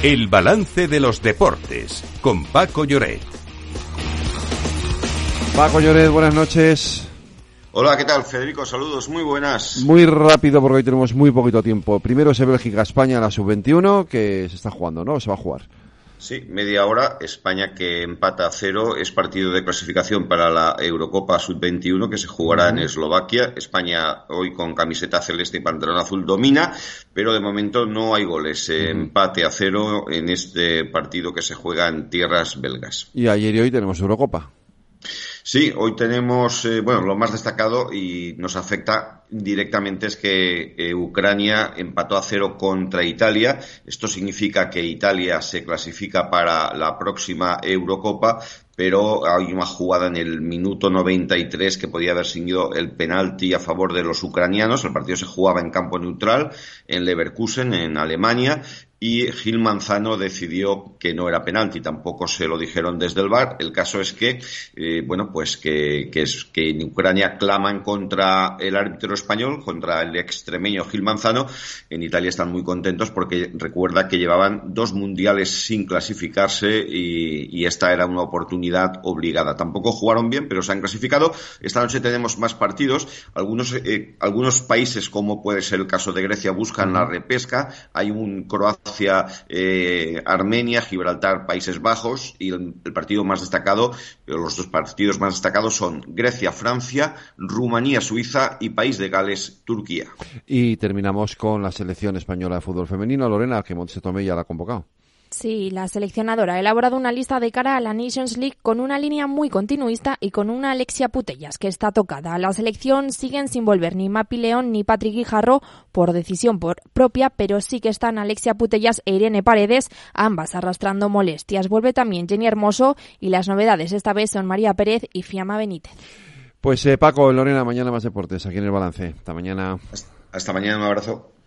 El balance de los deportes con Paco Lloret. Paco Lloret, buenas noches. Hola, ¿qué tal, Federico? Saludos, muy buenas. Muy rápido porque hoy tenemos muy poquito tiempo. Primero es Bélgica-España, la sub-21, que se está jugando, ¿no? Se va a jugar. Sí, media hora. España que empata a cero. Es partido de clasificación para la Eurocopa Sub-21 que se jugará en Eslovaquia. España hoy con camiseta celeste y pantalón azul domina, pero de momento no hay goles. Empate a cero en este partido que se juega en tierras belgas. Y ayer y hoy tenemos Eurocopa. Sí, hoy tenemos, eh, bueno, lo más destacado y nos afecta directamente es que eh, Ucrania empató a cero contra Italia. Esto significa que Italia se clasifica para la próxima Eurocopa, pero hay una jugada en el minuto 93 que podía haber seguido el penalti a favor de los ucranianos. El partido se jugaba en campo neutral en Leverkusen, en Alemania, y Gil Manzano decidió que no era penalti, tampoco se lo dijeron desde el bar. El caso es que, eh, bueno, pues que, que, es, que en Ucrania claman contra el árbitro español, contra el extremeño Gil Manzano. En Italia están muy contentos porque recuerda que llevaban dos mundiales sin clasificarse y, y esta era una oportunidad obligada. Tampoco jugaron bien, pero se han clasificado. Esta noche tenemos más partidos. Algunos, eh, algunos países, como puede ser el caso de Grecia, buscan la repesca. Hay un Croacia hacia eh, Armenia, Gibraltar, Países Bajos y el, partido más destacado, los dos partidos más destacados son Grecia, Francia, Rumanía, Suiza y País de Gales, Turquía. Y terminamos con la selección española de fútbol femenino, Lorena, que Montse Tomé ya la ha convocado. Sí, la seleccionadora ha elaborado una lista de cara a la Nations League con una línea muy continuista y con una Alexia Putellas que está tocada. La selección siguen sin volver ni Mapi León ni Patrick Guijarro por decisión por propia, pero sí que están Alexia Putellas e Irene Paredes, ambas arrastrando molestias. Vuelve también Jenny Hermoso y las novedades esta vez son María Pérez y Fiamma Benítez. Pues eh, Paco, Lorena, mañana más deportes aquí en el balance. Hasta mañana. Hasta mañana, un abrazo.